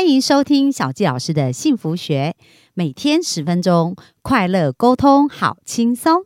欢迎收听小纪老师的幸福学，每天十分钟，快乐沟通，好轻松。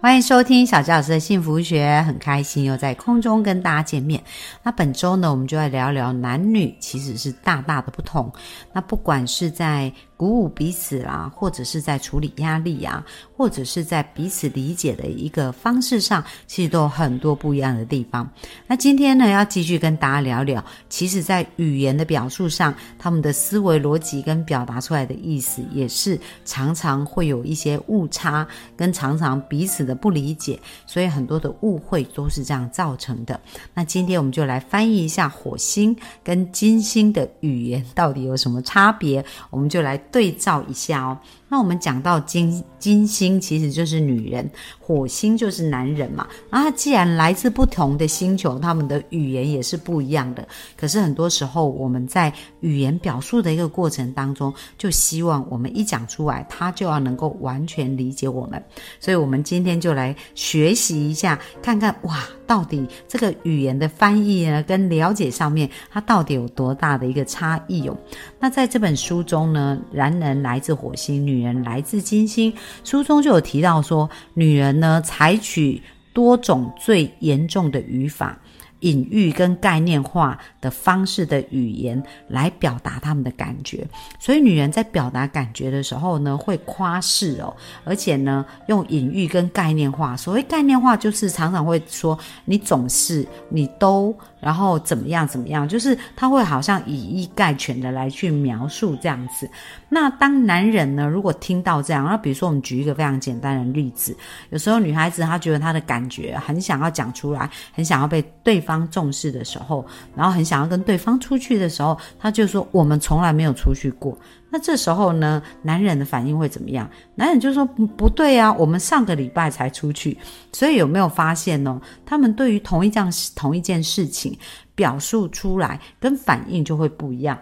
欢迎收听小纪老师的幸福学，很开心又在空中跟大家见面。那本周呢，我们就来聊聊男女其实是大大的不同。那不管是在鼓舞彼此啦，或者是在处理压力啊，或者是在彼此理解的一个方式上，其实都有很多不一样的地方。那今天呢，要继续跟大家聊聊，其实在语言的表述上，他们的思维逻辑跟表达出来的意思，也是常常会有一些误差，跟常常彼此的。不理解，所以很多的误会都是这样造成的。那今天我们就来翻译一下火星跟金星的语言到底有什么差别，我们就来对照一下哦。那我们讲到金金星其实就是女人，火星就是男人嘛。啊既然来自不同的星球，他们的语言也是不一样的。可是很多时候我们在语言表述的一个过程当中，就希望我们一讲出来，他就要能够完全理解我们。所以，我们今天就来学习一下，看看哇。到底这个语言的翻译呢，跟了解上面，它到底有多大的一个差异哦？那在这本书中呢，男人来自火星，女人来自金星。书中就有提到说，女人呢采取多种最严重的语法。隐喻跟概念化的方式的语言来表达他们的感觉，所以女人在表达感觉的时候呢，会夸饰哦，而且呢，用隐喻跟概念化。所谓概念化，就是常常会说你总是你都。然后怎么样？怎么样？就是他会好像以一概全的来去描述这样子。那当男人呢，如果听到这样，那比如说我们举一个非常简单的例子，有时候女孩子她觉得她的感觉很想要讲出来，很想要被对方当重视的时候，然后很想要跟对方出去的时候，他就说我们从来没有出去过。那这时候呢，男人的反应会怎么样？男人就说不不对啊，我们上个礼拜才出去。所以有没有发现呢？他们对于同一件同一件事情表述出来跟反应就会不一样。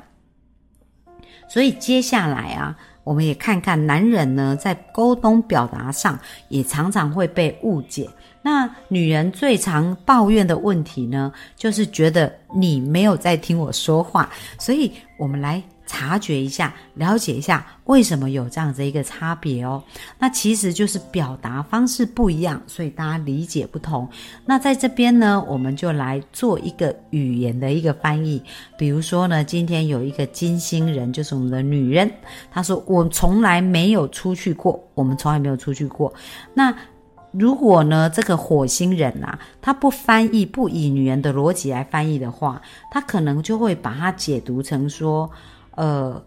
所以接下来啊，我们也看看男人呢，在沟通表达上也常常会被误解。那女人最常抱怨的问题呢，就是觉得你没有在听我说话。所以我们来。察觉一下，了解一下为什么有这样子一个差别哦。那其实就是表达方式不一样，所以大家理解不同。那在这边呢，我们就来做一个语言的一个翻译。比如说呢，今天有一个金星人，就是我们的女人，她说：“我从来没有出去过，我们从来没有出去过。”那如果呢，这个火星人啊，他不翻译，不以女人的逻辑来翻译的话，他可能就会把它解读成说。呃，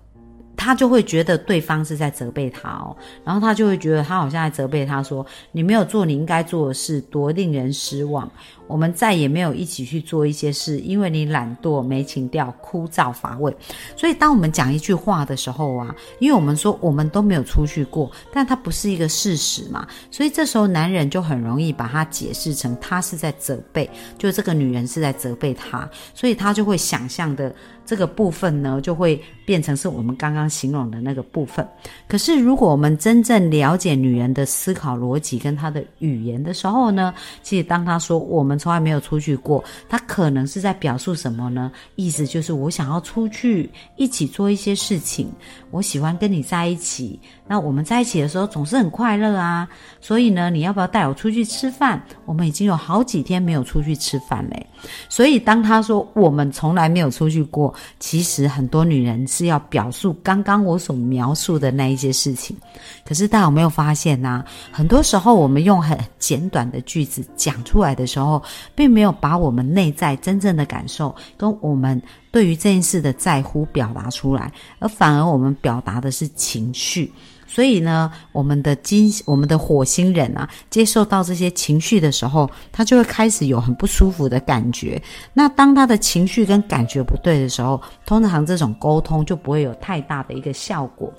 他就会觉得对方是在责备他哦，然后他就会觉得他好像在责备他，说你没有做你应该做的事，多令人失望。我们再也没有一起去做一些事，因为你懒惰、没情调、枯燥乏味。所以，当我们讲一句话的时候啊，因为我们说我们都没有出去过，但它不是一个事实嘛，所以这时候男人就很容易把它解释成他是在责备，就这个女人是在责备他，所以他就会想象的这个部分呢，就会变成是我们刚刚形容的那个部分。可是，如果我们真正了解女人的思考逻辑跟她的语言的时候呢，其实当她说我们。从来没有出去过，他可能是在表述什么呢？意思就是我想要出去一起做一些事情，我喜欢跟你在一起。那我们在一起的时候总是很快乐啊，所以呢，你要不要带我出去吃饭？我们已经有好几天没有出去吃饭嘞。所以当他说我们从来没有出去过，其实很多女人是要表述刚刚我所描述的那一些事情。可是大家有没有发现呢？很多时候我们用很简短的句子讲出来的时候，并没有把我们内在真正的感受跟我们对于这件事的在乎表达出来，而反而我们表达的是情绪。所以呢，我们的金，我们的火星人啊，接受到这些情绪的时候，他就会开始有很不舒服的感觉。那当他的情绪跟感觉不对的时候，通常这种沟通就不会有太大的一个效果。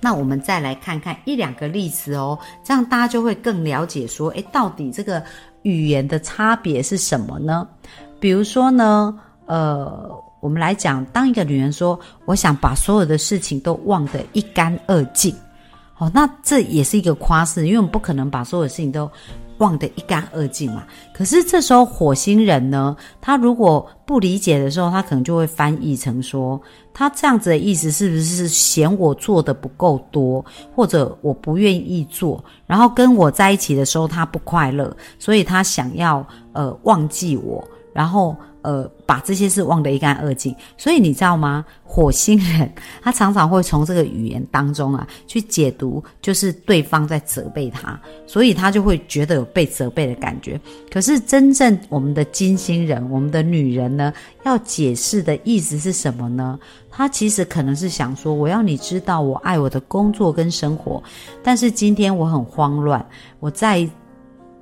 那我们再来看看一两个例子哦，这样大家就会更了解说，诶，到底这个语言的差别是什么呢？比如说呢，呃。我们来讲，当一个女人说我想把所有的事情都忘得一干二净，哦，那这也是一个夸饰，因为我们不可能把所有事情都。忘得一干二净嘛？可是这时候火星人呢，他如果不理解的时候，他可能就会翻译成说，他这样子的意思是不是嫌我做的不够多，或者我不愿意做，然后跟我在一起的时候他不快乐，所以他想要呃忘记我，然后。呃，把这些事忘得一干二净，所以你知道吗？火星人他常常会从这个语言当中啊，去解读，就是对方在责备他，所以他就会觉得有被责备的感觉。可是真正我们的金星人，我们的女人呢，要解释的意思是什么呢？他其实可能是想说，我要你知道，我爱我的工作跟生活，但是今天我很慌乱，我在。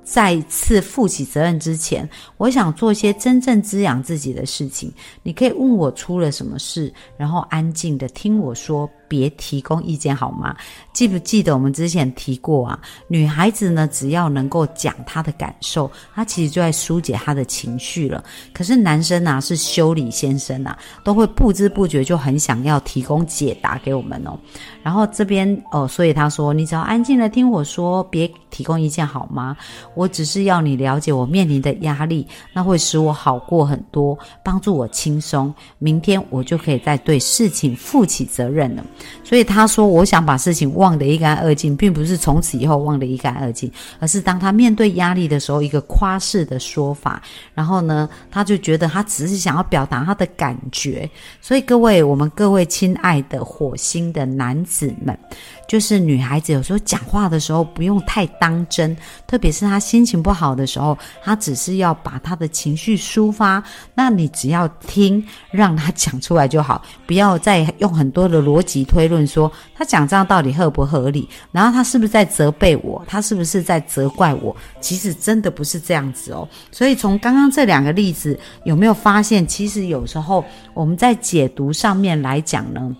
再次负起责任之前，我想做一些真正滋养自己的事情。你可以问我出了什么事，然后安静的听我说。别提供意见好吗？记不记得我们之前提过啊？女孩子呢，只要能够讲她的感受，她其实就在疏解她的情绪了。可是男生啊，是修理先生啊，都会不知不觉就很想要提供解答给我们哦。然后这边哦，所以他说，你只要安静的听我说，别提供意见好吗？我只是要你了解我面临的压力，那会使我好过很多，帮助我轻松。明天我就可以再对事情负起责任了。所以他说：“我想把事情忘得一干二净，并不是从此以后忘得一干二净，而是当他面对压力的时候，一个夸饰的说法。然后呢，他就觉得他只是想要表达他的感觉。所以各位，我们各位亲爱的火星的男子们。”就是女孩子有时候讲话的时候不用太当真，特别是他心情不好的时候，他只是要把他的情绪抒发，那你只要听，让他讲出来就好，不要再用很多的逻辑推论说他讲这样到底合不合理，然后他是不是在责备我，他是不是在责怪我？其实真的不是这样子哦。所以从刚刚这两个例子，有没有发现，其实有时候我们在解读上面来讲呢？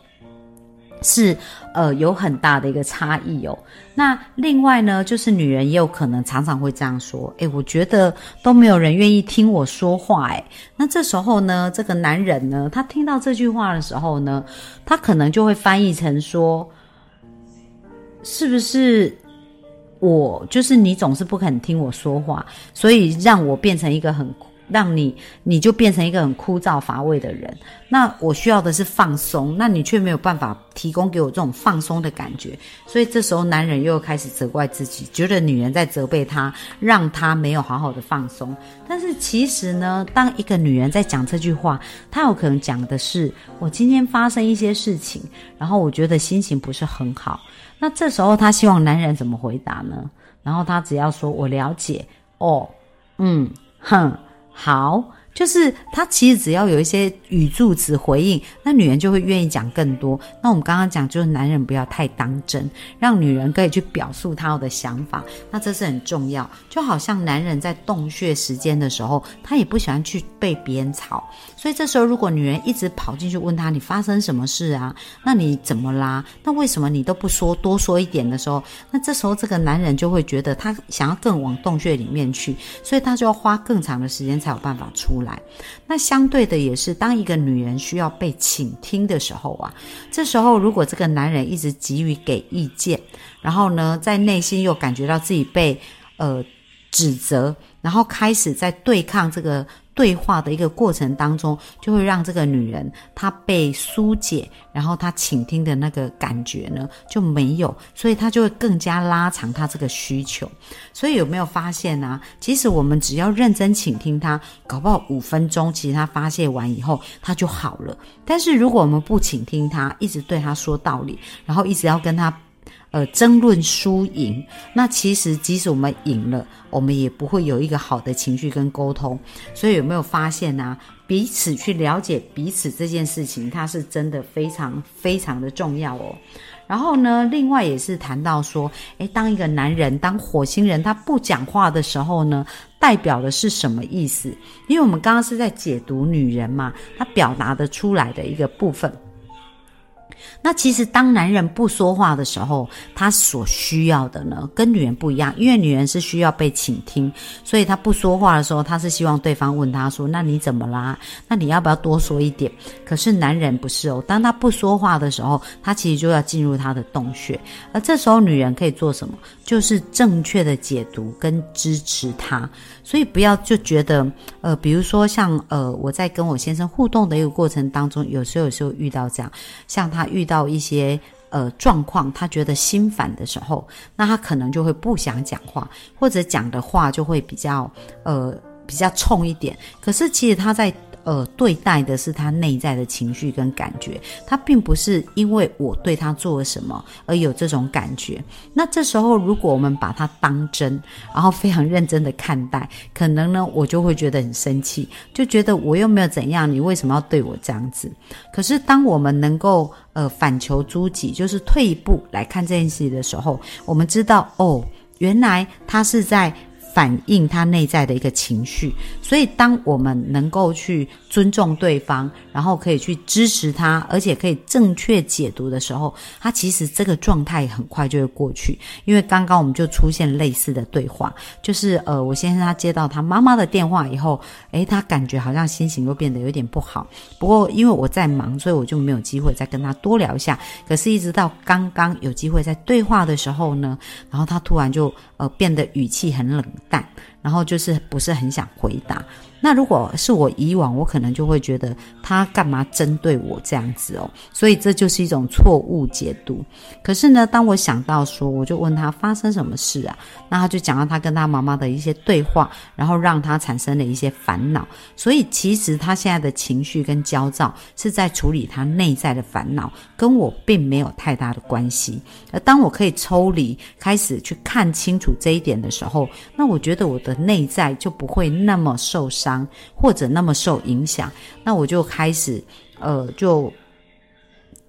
是，呃，有很大的一个差异哦。那另外呢，就是女人也有可能常常会这样说：“诶，我觉得都没有人愿意听我说话。”诶，那这时候呢，这个男人呢，他听到这句话的时候呢，他可能就会翻译成说：“是不是我就是你总是不肯听我说话，所以让我变成一个很……”让你你就变成一个很枯燥乏味的人。那我需要的是放松，那你却没有办法提供给我这种放松的感觉。所以这时候男人又开始责怪自己，觉得女人在责备他，让他没有好好的放松。但是其实呢，当一个女人在讲这句话，她有可能讲的是我今天发生一些事情，然后我觉得心情不是很好。那这时候她希望男人怎么回答呢？然后她只要说我了解哦，嗯，哼。好，就是他其实只要有一些语助词回应，那女人就会愿意讲更多。那我们刚刚讲，就是男人不要太当真，让女人可以去表述她的想法，那这是很重要。就好像男人在洞穴时间的时候，他也不喜欢去被别人吵，所以这时候如果女人一直跑进去问他你发生什么事啊？那你怎么啦？那为什么你都不说多说一点的时候，那这时候这个男人就会觉得他想要更往洞穴里面去，所以他就要花更长的时间。才有办法出来来。那相对的也是，当一个女人需要被倾听的时候啊，这时候如果这个男人一直急于给意见，然后呢，在内心又感觉到自己被呃指责，然后开始在对抗这个。对话的一个过程当中，就会让这个女人她被疏解，然后她倾听的那个感觉呢就没有，所以她就会更加拉长她这个需求。所以有没有发现呢？其实我们只要认真倾听她，搞不好五分钟，其实她发泄完以后，她就好了。但是如果我们不倾听她，一直对她说道理，然后一直要跟她。呃，争论输赢，那其实即使我们赢了，我们也不会有一个好的情绪跟沟通。所以有没有发现呢？彼此去了解彼此这件事情，它是真的非常非常的重要哦。然后呢，另外也是谈到说，诶，当一个男人，当火星人他不讲话的时候呢，代表的是什么意思？因为我们刚刚是在解读女人嘛，她表达的出来的一个部分。那其实当男人不说话的时候，他所需要的呢，跟女人不一样，因为女人是需要被倾听，所以他不说话的时候，他是希望对方问他说：“那你怎么啦？那你要不要多说一点？”可是男人不是哦，当他不说话的时候，他其实就要进入他的洞穴，而这时候女人可以做什么？就是正确的解读跟支持他。所以不要就觉得，呃，比如说像呃，我在跟我先生互动的一个过程当中，有时候有时候遇到这样，像他遇到一些呃状况，他觉得心烦的时候，那他可能就会不想讲话，或者讲的话就会比较呃比较冲一点。可是其实他在。呃，对待的是他内在的情绪跟感觉，他并不是因为我对他做了什么而有这种感觉。那这时候，如果我们把他当真，然后非常认真的看待，可能呢，我就会觉得很生气，就觉得我又没有怎样，你为什么要对我这样子？可是，当我们能够呃反求诸己，就是退一步来看这件事情的时候，我们知道哦，原来他是在。反映他内在的一个情绪，所以当我们能够去尊重对方，然后可以去支持他，而且可以正确解读的时候，他其实这个状态很快就会过去。因为刚刚我们就出现类似的对话，就是呃，我先生他接到他妈妈的电话以后，诶，他感觉好像心情又变得有点不好。不过因为我在忙，所以我就没有机会再跟他多聊一下。可是，一直到刚刚有机会在对话的时候呢，然后他突然就呃变得语气很冷。淡，然后就是不是很想回答。那如果是我以往，我可能就会觉得他干嘛针对我这样子哦，所以这就是一种错误解读。可是呢，当我想到说，我就问他发生什么事啊？那他就讲到他跟他妈妈的一些对话，然后让他产生了一些烦恼。所以其实他现在的情绪跟焦躁是在处理他内在的烦恼，跟我并没有太大的关系。而当我可以抽离，开始去看清楚这一点的时候，那我觉得我的内在就不会那么受伤。或者那么受影响，那我就开始，呃，就。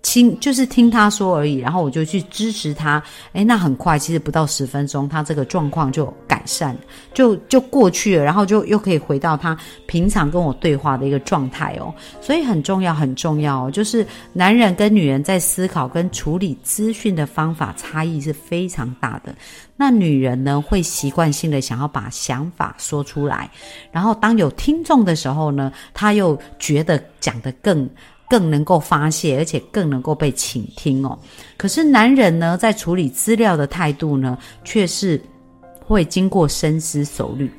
听就是听他说而已，然后我就去支持他。诶，那很快，其实不到十分钟，他这个状况就改善，就就过去了，然后就又可以回到他平常跟我对话的一个状态哦。所以很重要，很重要哦，就是男人跟女人在思考跟处理资讯的方法差异是非常大的。那女人呢，会习惯性的想要把想法说出来，然后当有听众的时候呢，他又觉得讲得更。更能够发泄，而且更能够被倾听哦。可是男人呢，在处理资料的态度呢，却是会经过深思熟虑，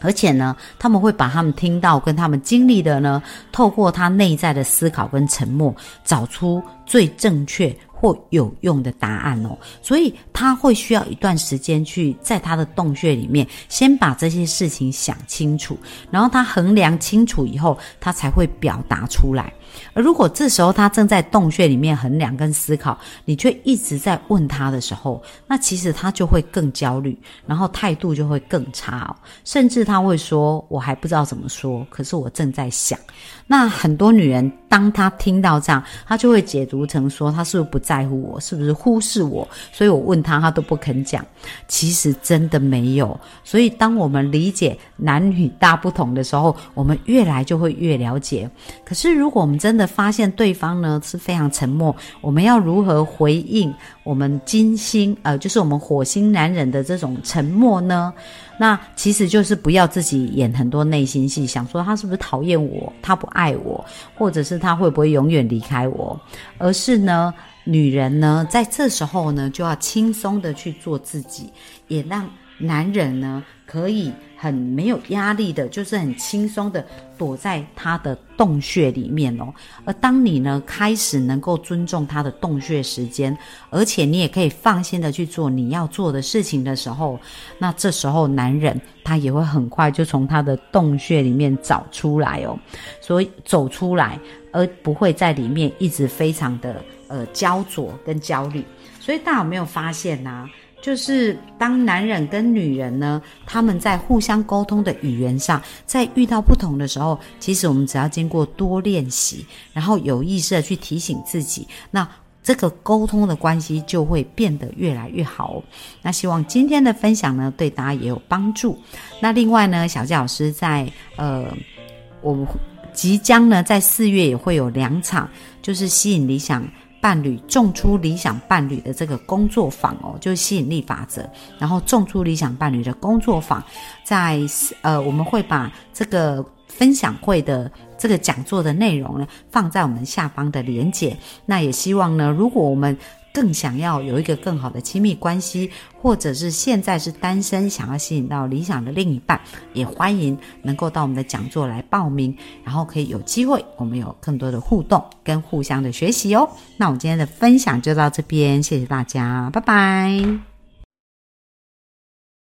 而且呢，他们会把他们听到跟他们经历的呢，透过他内在的思考跟沉默，找出最正确。或有用的答案哦，所以他会需要一段时间去在他的洞穴里面先把这些事情想清楚，然后他衡量清楚以后，他才会表达出来。而如果这时候他正在洞穴里面衡量跟思考，你却一直在问他的时候，那其实他就会更焦虑，然后态度就会更差哦，甚至他会说：“我还不知道怎么说，可是我正在想。”那很多女人，当她听到这样，她就会解读成说，她是不是不在在乎我，是不是忽视我？所以我问他，他都不肯讲。其实真的没有。所以当我们理解男女大不同的时候，我们越来就会越了解。可是如果我们真的发现对方呢是非常沉默，我们要如何回应我们金星呃，就是我们火星男人的这种沉默呢？那其实就是不要自己演很多内心戏，想说他是不是讨厌我，他不爱我，或者是他会不会永远离开我，而是呢，女人呢在这时候呢就要轻松的去做自己，也让男人呢。可以很没有压力的，就是很轻松的躲在他的洞穴里面哦。而当你呢开始能够尊重他的洞穴时间，而且你也可以放心的去做你要做的事情的时候，那这时候男人他也会很快就从他的洞穴里面找出来哦。所以走出来，而不会在里面一直非常的呃焦灼跟焦虑。所以大家有没有发现呢？就是当男人跟女人呢，他们在互相沟通的语言上，在遇到不同的时候，其实我们只要经过多练习，然后有意识的去提醒自己，那这个沟通的关系就会变得越来越好。那希望今天的分享呢，对大家也有帮助。那另外呢，小纪老师在呃，我们即将呢在四月也会有两场，就是吸引理想。伴侣种出理想伴侣的这个工作坊哦，就是吸引力法则，然后种出理想伴侣的工作坊，在呃我们会把这个分享会的这个讲座的内容呢放在我们下方的连接。那也希望呢，如果我们更想要有一个更好的亲密关系，或者是现在是单身，想要吸引到理想的另一半，也欢迎能够到我们的讲座来报名，然后可以有机会，我们有更多的互动跟互相的学习哦。那我们今天的分享就到这边，谢谢大家，拜拜。